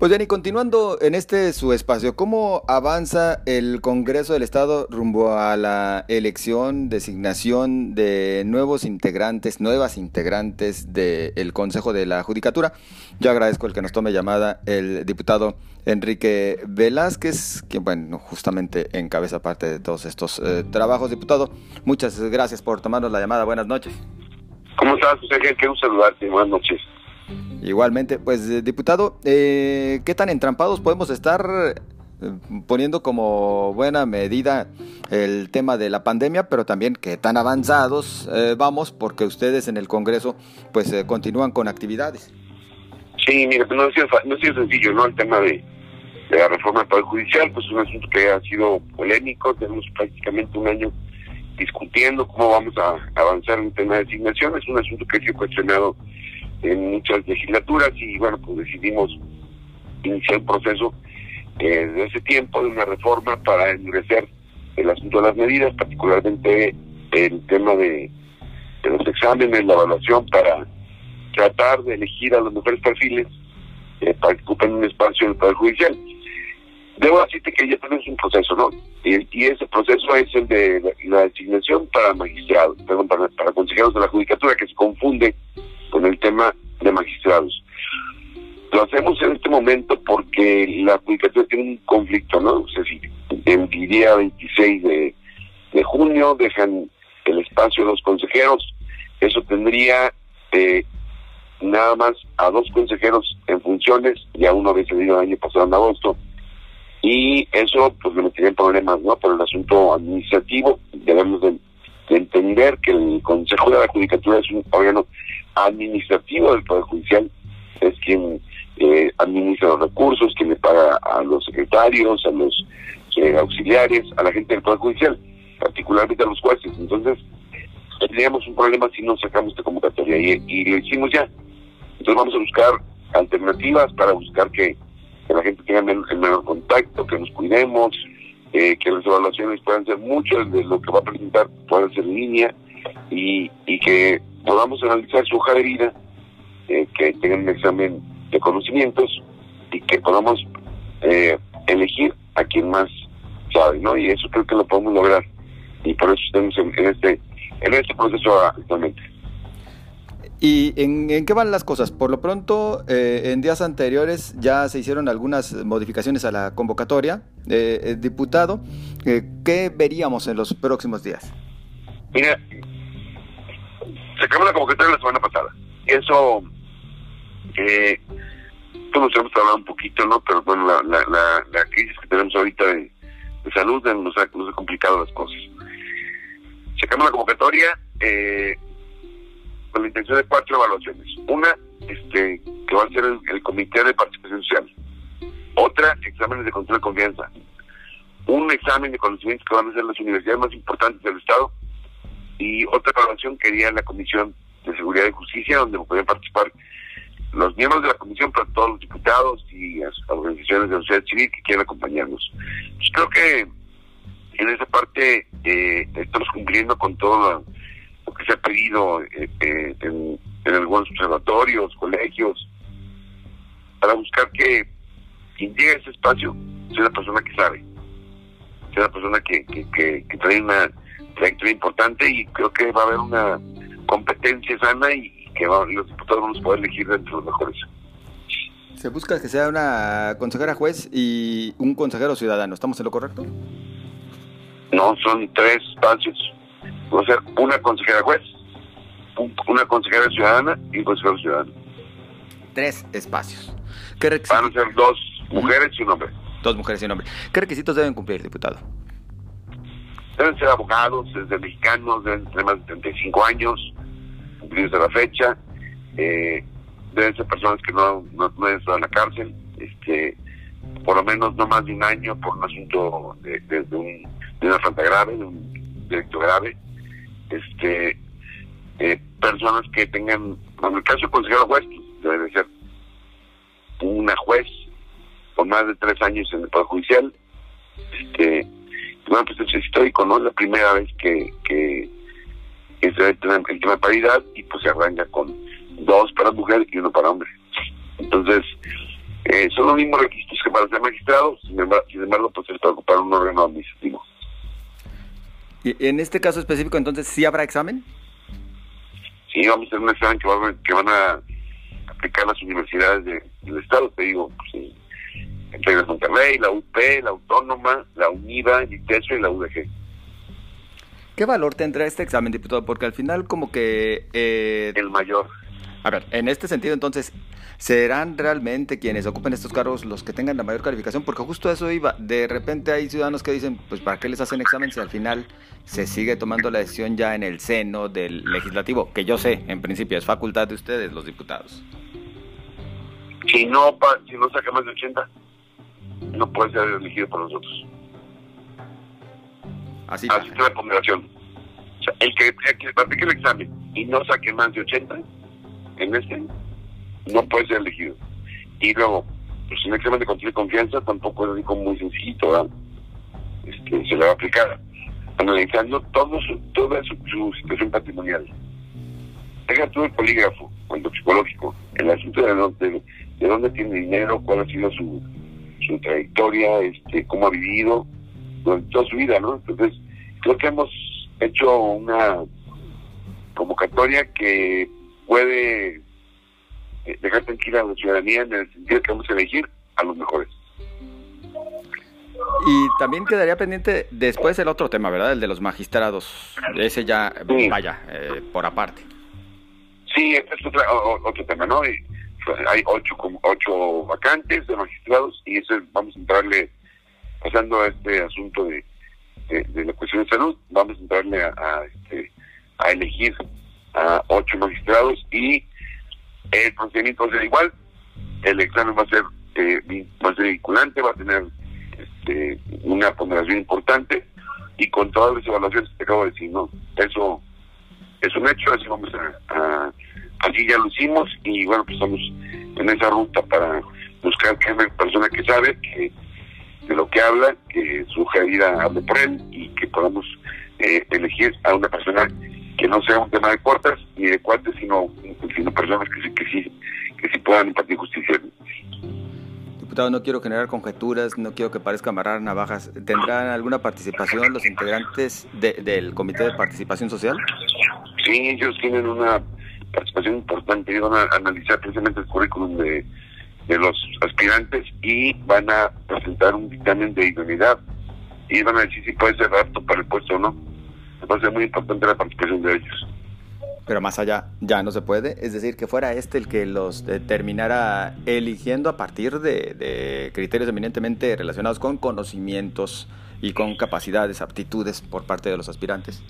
Pues bien, y continuando en este su espacio, ¿cómo avanza el Congreso del Estado rumbo a la elección, designación de nuevos integrantes, nuevas integrantes del Consejo de la Judicatura? Yo agradezco el que nos tome llamada el diputado Enrique Velázquez, quien, bueno, justamente encabeza parte de todos estos eh, trabajos. Diputado, muchas gracias por tomarnos la llamada. Buenas noches. ¿Cómo estás, José? Qué saludarte. Buenas noches. Igualmente, pues eh, diputado, eh, ¿qué tan entrampados podemos estar eh, poniendo como buena medida el tema de la pandemia, pero también qué tan avanzados vamos porque ustedes en el Congreso pues continúan con actividades? Sí, mira, no ha sido, no sido sencillo, ¿no? El tema de, la reforma del Judicial, pues un asunto que ha sido polémico, tenemos prácticamente un año discutiendo cómo vamos a avanzar en el tema de designación, es un asunto que ha sido cuestionado en muchas legislaturas y bueno, pues decidimos iniciar un proceso eh, de ese tiempo de una reforma para endurecer el asunto de las medidas, particularmente el tema de, los exámenes, la evaluación para tratar de elegir a los mejores perfiles eh, para que ocupen un espacio en el Poder Judicial. Debo decirte que ya tenemos un proceso, ¿no? Y, ese proceso es el de la, designación para magistrados, perdón, para, para consejeros de la Judicatura, que se confunde con el tema de magistrados. Lo hacemos en este momento porque la judicatura tiene un conflicto, ¿no? O sea, si el día 26 de, junio dejan el espacio a los consejeros, eso tendría eh, nada más a dos consejeros en funciones, y a uno había salido el año pasado en agosto, y eso pues le metería en problemas, ¿no? Por el asunto administrativo, debemos de entender que el Consejo de la Judicatura es un órgano administrativo del Poder Judicial, es quien eh, administra los recursos, quien le paga a los secretarios, a los eh, auxiliares, a la gente del Poder Judicial, particularmente a los jueces. Entonces, tendríamos un problema si no sacamos esta convocatoria y, lo hicimos ya. Entonces vamos a buscar alternativas para buscar que, la gente tenga el menor contacto, que nos cuidemos, eh, que las evaluaciones puedan ser muchas de lo que va a presentar, puedan ser en línea y, y que podamos analizar su hoja de vida, eh, que tengan un examen de conocimientos y que podamos eh, elegir a quien más sabe, ¿no? Y eso creo que lo podemos lograr y por eso estamos en, este en este proceso actualmente. ¿Y en, qué van las cosas? Por lo pronto, eh, en días anteriores ya se hicieron algunas modificaciones a la convocatoria. Eh, diputado, ¿qué veríamos en los próximos días? Mira, sacamos la convocatoria la semana pasada. Eso, eh, todos hemos hablado un poquito, ¿no? Pero bueno, la, la, la, crisis que tenemos ahorita de, salud nos ha, nos complicado las cosas. Sacamos la convocatoria eh, con la intención de cuatro evaluaciones. Una, este, que va a ser el, Comité de Participación Social. Otra, exámenes de control de confianza. Un examen de conocimientos que van a ser las universidades más importantes del Estado y otra evaluación quería la Comisión de Seguridad y Justicia, donde podían participar los miembros de la comisión, pero todos los diputados y las organizaciones de la sociedad civil que quieran acompañarnos. Pues creo que en esa parte eh, estamos cumpliendo con todo lo, que se ha pedido eh, eh, en, algunos observatorios, colegios, para buscar que quien llegue a ese espacio sea la persona que sabe, sea la persona que, que, que trae una trayectoria importante y creo que va a haber una competencia sana y que los diputados vamos a poder elegir dentro de los mejores. Se busca que sea una consejera juez y un consejero ciudadano. ¿Estamos en lo correcto? No, son tres espacios. Va a ser una consejera juez, una consejera ciudadana y un consejero ciudadano. Tres espacios. ¿Qué Van a ser dos mujeres y un hombre. Dos mujeres y un hombre. ¿Qué requisitos deben cumplir, diputado? Deben ser abogados, desde mexicanos, deben tener más de 35 años, cumplidos de la fecha. Eh, deben ser personas que no, no, no hayan estado en la cárcel, este, por lo menos no más de un año por un asunto de, de, un, de una falta grave, de un delito grave. Este, eh, personas que tengan, en el caso del consejero juez, pues, debe ser una juez con más de tres años en el Poder Judicial. Este, bueno, pues es histórico, ¿no? Es la primera vez que, que, se ve el tema de paridad y pues se arranca con dos para mujer y uno para hombre. Entonces, Eh, son los mismos requisitos que para ser magistrado, sin embargo, sin embargo pues es para ocupar un órgano administrativo. ¿Y en este caso específico entonces sí habrá examen? Sí, vamos a hacer un examen que, que van a aplicar las universidades del Estado, te digo, pues, entre la Monterrey, la UP, la Autónoma, la UNIVA, el ITESO y la UDG. ¿Qué valor tendrá este examen, diputado? Porque al final como que... Eh... El mayor. A ver, en este sentido entonces, ¿serán realmente quienes ocupen estos cargos los que tengan la mayor calificación? Porque justo eso iba. De repente hay ciudadanos que dicen, pues ¿para qué les hacen examen si al final se sigue tomando la decisión ya en el seno del legislativo? Que yo sé, en principio es facultad de ustedes, los diputados. Si no, si no saca más de 80, no puede ser elegido por nosotros. Así, Así es la ponderación. O sea, el que, el que practique el examen y no saque más de 80 en este, no puede ser elegido. Y luego, pues un examen de control de confianza tampoco es algo muy sencillito, ¿verdad? Este, se le va a aplicar analizando todo su, toda su, situación patrimonial. Deja todo el polígrafo, cuando psicológico, el asunto de dónde, de dónde tiene dinero, cuál ha sido su, su trayectoria, este, cómo ha vivido durante toda su vida, ¿no? Entonces, creo que hemos hecho una convocatoria que puede eh, dejar tranquila a la ciudadanía en el sentido que vamos a elegir a los mejores. Y también quedaría pendiente después el otro tema, ¿verdad? El de los magistrados. Ese ya, vaya, eh, por aparte. Sí, este es otro, otro tema, ¿no? Hay ocho, ocho vacantes de magistrados y eso vamos a entrarle, pasando a este asunto de, de, la cuestión de salud, vamos a entrarle a, este, a elegir a ocho magistrados y el procedimiento va a ser igual, el examen va a ser, eh, va a ser vinculante, va a tener este, una ponderación importante y con todas las evaluaciones que acabo de decir, ¿no? Eso es un hecho, así vamos a Así ya lo hicimos y bueno, pues estamos en esa ruta para buscar que una persona que sabe que de lo que habla, que su vida hable por él y que podamos eh, elegir a una persona que no sea un tema de cortas ni de cuates, sino, sino personas que que sí, que sí puedan impartir justicia. No quiero generar conjeturas, no quiero que parezca amarrar navajas. ¿Tendrán alguna participación los integrantes del Comité de Participación Social? Sí, ellos tienen una participación importante. Van a analizar precisamente el currículum de, los aspirantes y van a presentar un dictamen de idoneidad y van a decir si puede ser apto para el puesto o no. Va a ser muy importante la participación de ellos. Pero más allá, ya no se puede. Es decir, que fuera este el que los terminara eligiendo a partir de, criterios eminentemente relacionados con conocimientos y con capacidades, aptitudes por parte de los aspirantes.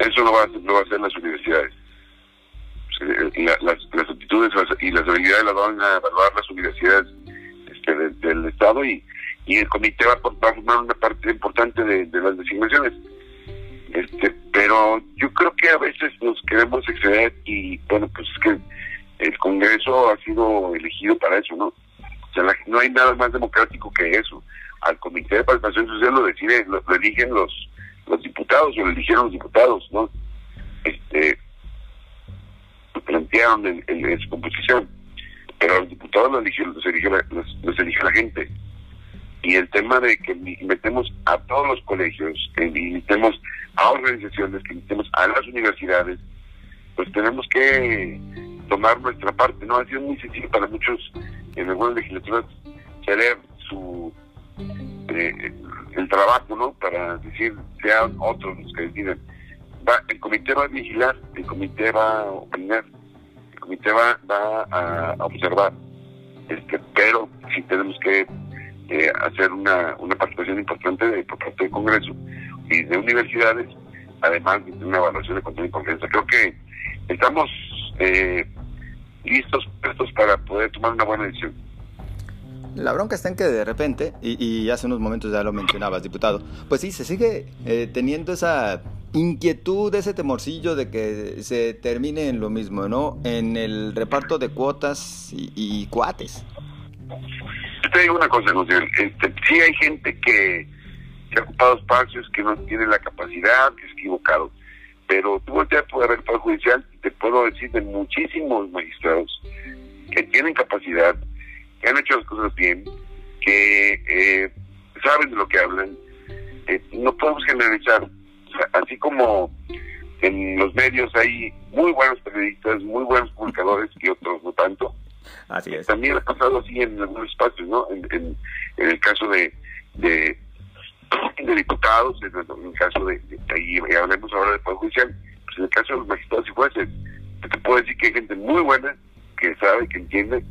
Eso lo va a, lo va a hacer las universidades las, las aptitudes y las habilidades las van a evaluar las universidades este, del Estado y, y el comité va, a formar una parte importante de, las designaciones. Este, pero yo creo que a veces nos queremos exceder y bueno, pues es que el Congreso ha sido elegido para eso, ¿no? O sea, no hay nada más democrático que eso. Al Comité de Participación Social lo decide, lo, eligen los, los diputados o lo eligieron los diputados, ¿no? Este, plantearon en, su composición, pero los diputados los elige, los, los, elige la gente. Y el tema de que metemos a todos los colegios, que invitemos a organizaciones, que invitemos a las universidades, pues tenemos que tomar nuestra parte, ¿no? Ha sido muy sencillo para muchos en algunas legislaturas ceder su eh, el trabajo, ¿no? Para decir, sean otros los que deciden. Va, el comité va a vigilar, el comité va a opinar, comité va, va a, observar, este, pero sí tenemos que eh, hacer una, una participación importante de, por parte del Congreso y de universidades, además de una evaluación de control y confianza. Creo que estamos eh, listos, prestos para poder tomar una buena decisión. La bronca está en que de repente, y, y, hace unos momentos ya lo mencionabas, diputado, pues sí, se sigue eh, teniendo esa inquietud, ese temorcillo de que se termine en lo mismo, ¿no? En el reparto de cuotas y, cuates. Te digo una cosa, ¿no? Este, sí hay gente que, que, ha ocupado espacios que no tiene la capacidad, que es equivocado. Pero tú volteas por el Poder Judicial te puedo decir de muchísimos magistrados que tienen capacidad, que han hecho las cosas bien, que eh, saben de lo que hablan. Eh, no podemos generalizar. así como en los medios hay muy buenos periodistas, muy buenos publicadores y otros no tanto. Así es. También ha pasado así en algunos espacios, ¿no? En, el caso de, de, diputados, en el, caso de, y hablemos ahora de Poder Judicial, pues en el caso de los magistrados y jueces, te puedo decir que hay gente muy buena, que sabe, que entiende,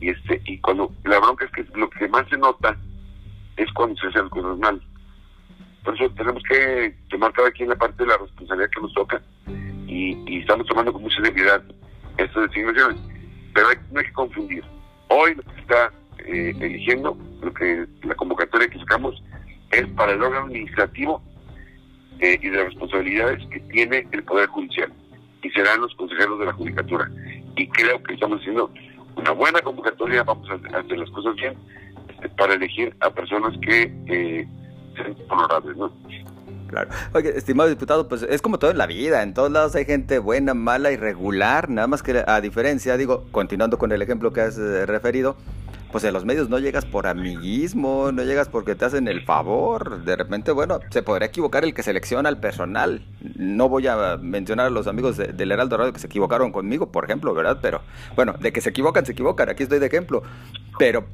y este y cuando la bronca es que lo que más se nota es cuando se hacen cosas mal. Por eso tenemos que tomar cada quien la parte de la responsabilidad que nos toca y, estamos tomando con mucha seriedad estas designaciones. Pero no hay que confundir. Hoy lo que se está eh, eligiendo, lo que la convocatoria que sacamos es para el órgano administrativo eh, y de las responsabilidades que tiene el Poder Judicial y serán los consejeros de la Judicatura. Y creo que estamos haciendo una buena convocatoria, vamos a hacer las cosas bien este, para elegir a personas que eh, sean honorables, ¿no? Claro. Oye, estimado diputado, pues es como todo en la vida. En todos lados hay gente buena, mala, irregular. Nada más que a diferencia, digo, continuando con el ejemplo que has eh, referido, pues en los medios no llegas por amiguismo, no llegas porque te hacen el favor. De repente, bueno, se podría equivocar el que selecciona al personal. No voy a mencionar a los amigos del Heraldo Radio que se equivocaron conmigo, por ejemplo, ¿verdad? Pero bueno, de que se equivocan, se equivocan. Aquí estoy de ejemplo. Pero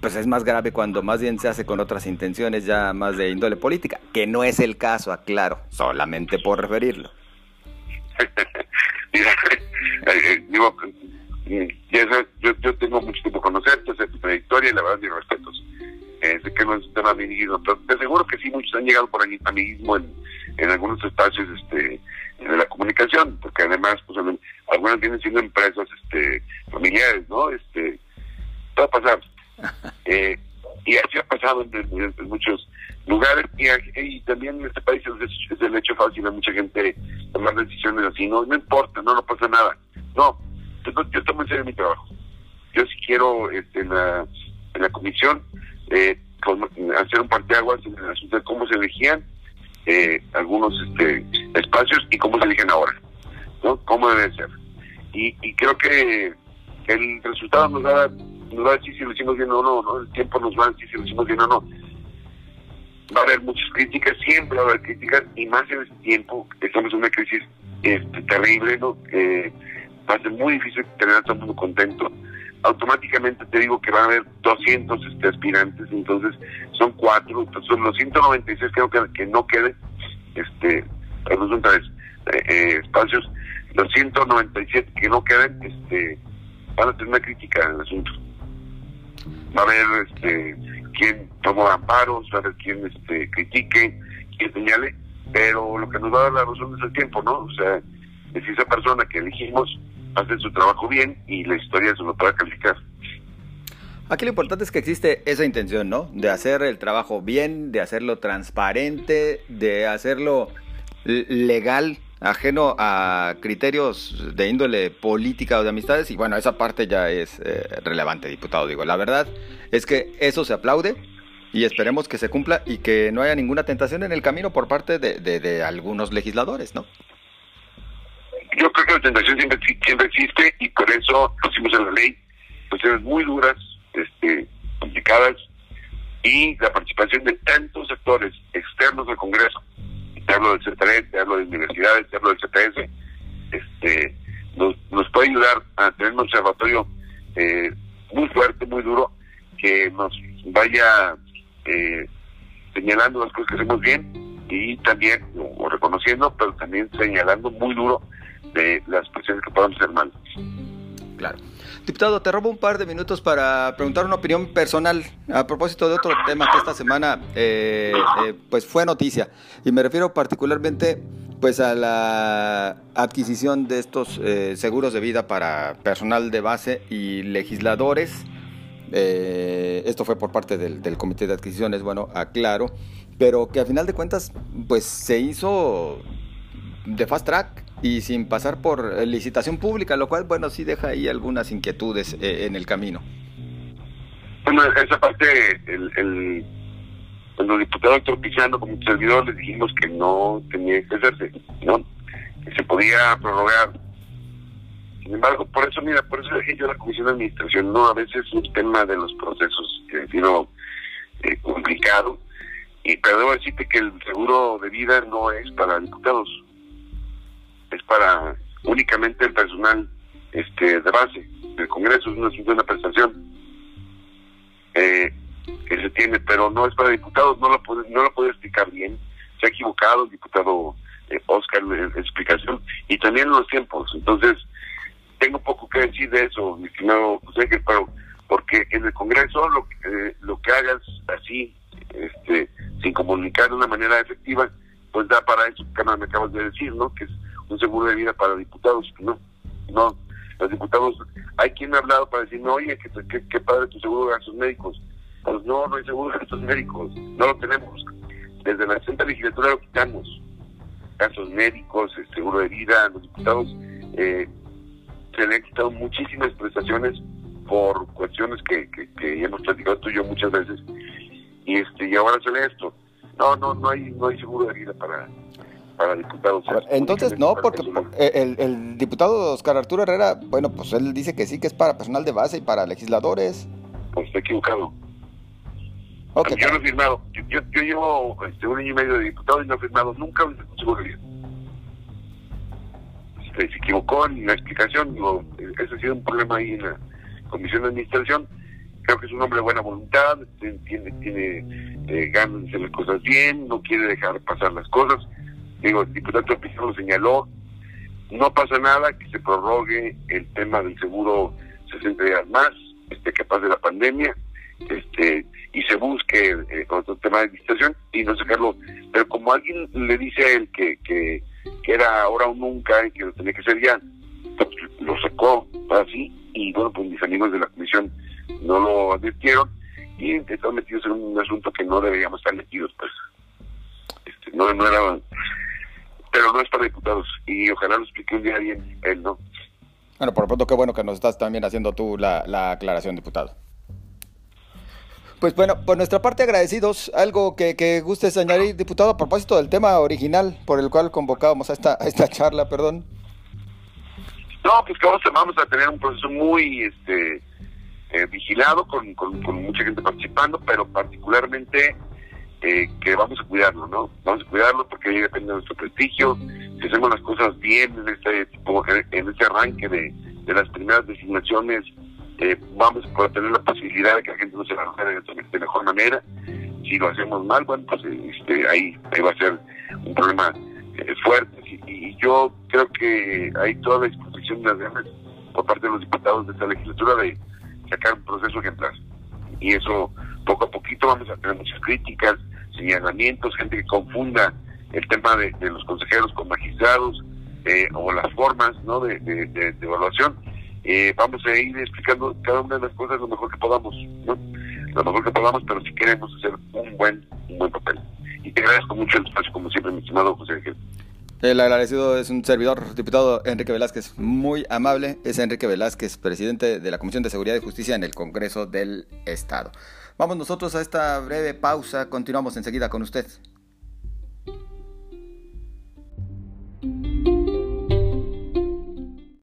pues es más grave cuando más bien se hace con otras intenciones ya más de índole política, que no es el caso, aclaro, solamente por referirlo. Mira, eh, eh, digo, yo, yo tengo mucho tiempo conocerte, sé tu trayectoria y la verdad mis respetos. Eh, sé que no es un tema amiguismo, pero te aseguro que sí, muchos han llegado por amiguismo en, en algunos espacios este, de la comunicación, porque además, pues, algunas vienen siendo empresas este, familiares, ¿no? Este, va a pasar. Eh, y así ha pasado en, muchos lugares y, también en este país es, el hecho fácil de mucha gente tomar decisiones así, no, no importa, no, no pasa nada. No, yo, tomo en serio mi trabajo. Yo sí quiero este, en, la, en la comisión eh, hacer un parteaguas en el asunto de cómo se elegían eh, algunos este, espacios y cómo se eligen ahora, ¿no? Cómo debe ser. Y, y creo que el resultado nos va, nos va a decir si lo hicimos bien o no, ¿no? El tiempo nos va a decir si lo hicimos bien o no. Va a haber muchas críticas, siempre va a haber críticas, y más en este tiempo, estamos en una crisis este, terrible, ¿no? Eh, va a ser muy difícil tener a todo el mundo contento. Automáticamente te digo que van a haber 200 este, aspirantes, entonces son cuatro, entonces son los 196 creo que, que no queden, este, perdón, tres eh, eh, espacios, los 197 que no queden, este, van a tener una crítica en el asunto. Va a haber este, quien toma amparos, va a haber quien este, critique, quien señale, pero lo que nos va a dar la razón es el tiempo, ¿no? O sea, es esa persona que elegimos hacen su trabajo bien y la historia se lo pueda calificar. Aquí lo importante es que existe esa intención, ¿no? De hacer el trabajo bien, de hacerlo transparente, de hacerlo legal, ajeno a criterios de índole política o de amistades. Y bueno, esa parte ya es eh, relevante, diputado. Digo, la verdad es que eso se aplaude y esperemos que se cumpla y que no haya ninguna tentación en el camino por parte de, de algunos legisladores, ¿no? Yo creo que la tentación siempre, siempre existe y por eso pusimos en la ley cuestiones muy duras, este, complicadas y la participación de tantos sectores externos al Congreso, te hablo del CTR, te hablo de universidades, te hablo del CTS, este, nos, nos puede ayudar a tener un observatorio eh, muy fuerte, muy duro, que nos vaya eh, señalando las cosas que hacemos bien y también, o reconociendo, pero también señalando muy duro de las presiones que podamos hacer mal. Claro. Diputado, te robo un par de minutos para preguntar una opinión personal a propósito de otro tema que esta semana eh, eh, pues fue noticia y me refiero particularmente pues a la adquisición de estos eh, seguros de vida para personal de base y legisladores. esto fue por parte del, del, comité de adquisiciones, bueno, aclaro, pero que a final de cuentas pues se hizo de fast track y sin pasar por licitación pública, lo cual, bueno, sí deja ahí algunas inquietudes eh, en el camino. Bueno, esa parte, el, el, cuando el diputado Héctor Pizano, como servidor, le dijimos que no tenía que hacerse, ¿no? Que se podía prorrogar. Sin embargo, por eso, mira, por eso dejé yo la comisión de administración, no, a veces es un tema de los procesos que ha sido eh, complicado, y pero debo decirte que el seguro de vida no es para diputados, es para únicamente el personal este de base del Congreso, es una, es una prestación. Eh, que se tiene, pero no es para diputados, no lo puede, no lo puede explicar bien, se ha equivocado el diputado eh, Oscar en, explicación y también los tiempos, entonces tengo poco que decir de eso, mi estimado José, pero porque en el Congreso lo eh, lo que hagas así, este, sin comunicar de una manera efectiva, pues da para eso que me acabas de decir, ¿no? Que es un seguro de vida para diputados, no, no, los diputados, hay quien ha hablado para decir, no, oye, que, que, padre tu seguro de gastos médicos, pues no, no hay seguro de gastos médicos, no lo tenemos, desde la sexta legislatura lo quitamos, gastos médicos, el seguro de vida, los diputados, eh, se le han quitado muchísimas prestaciones por cuestiones que, que, hemos platicado tú y yo muchas veces. Y este y ahora sale esto. No no no hay no hay seguro de vida para para diputados entonces no porque el, el, diputado Oscar Arturo Herrera bueno pues él dice que sí que es para personal de base y para legisladores. Pues está equivocado. Yo no he firmado. Yo, yo, llevo este, un año y medio de diputado y no he firmado nunca un vida. Este, se equivocó en la explicación digo, ese ha sido un problema ahí en la comisión de administración. Creo que es un hombre de buena voluntad, tiene, tiene eh, ganas de hacer las cosas bien, no quiere dejar pasar las cosas. Digo, el diputado Pizarro señaló, no pasa nada que se prorrogue el tema del seguro 60 días más, este que pase la pandemia, este y se busque eh, otro tema de administración y no sacarlo. Pero como alguien le dice a él que, que, era ahora o nunca y que lo tenía que ser ya, pues, lo sacó así y bueno, pues mis amigos de la comisión no lo advirtieron y están metidos en un asunto que no deberíamos estar metidos, pues. Este, no, no era. Pero no es para diputados y ojalá lo explique un día bien él, ¿no? Bueno, por lo pronto, qué bueno que nos estás también haciendo tú la, la aclaración, diputado. Pues bueno, por nuestra parte agradecidos. Algo que, que gustes añadir, diputado, a propósito del tema original por el cual convocábamos a esta, a esta charla, perdón. No, pues que vamos a tener un proceso muy este eh, vigilado, con, con, mucha gente participando, pero particularmente eh, que vamos a cuidarlo, ¿no? Vamos a cuidarlo porque ahí depende de nuestro prestigio. Si hacemos las cosas bien en este tipo, en este arranque de, de las primeras designaciones, eh, vamos a tener la posibilidad de que la gente no se la de, de mejor manera. Si lo hacemos mal, bueno, pues este, ahí, ahí va a ser un problema fuerte. Y, yo creo que hay toda la disposición de las ganas por parte de los diputados de esta legislatura de sacar un proceso ejemplar. Y eso, poco a poquito, vamos a tener muchas críticas, señalamientos, gente que confunda el tema de, los consejeros con magistrados eh, o las formas ¿no? de, evaluación. Eh, vamos a ir explicando cada una de las cosas lo mejor que podamos, ¿no? lo mejor que podamos, pero si queremos hacer un buen, un buen papel. Y te agradezco mucho el espacio, como siempre, mi estimado José Ángel. El agradecido es un servidor, diputado Enrique Velázquez, muy amable. Es Enrique Velázquez, presidente de la Comisión de Seguridad y Justicia en el Congreso del Estado. Vamos nosotros a esta breve pausa, continuamos enseguida con usted.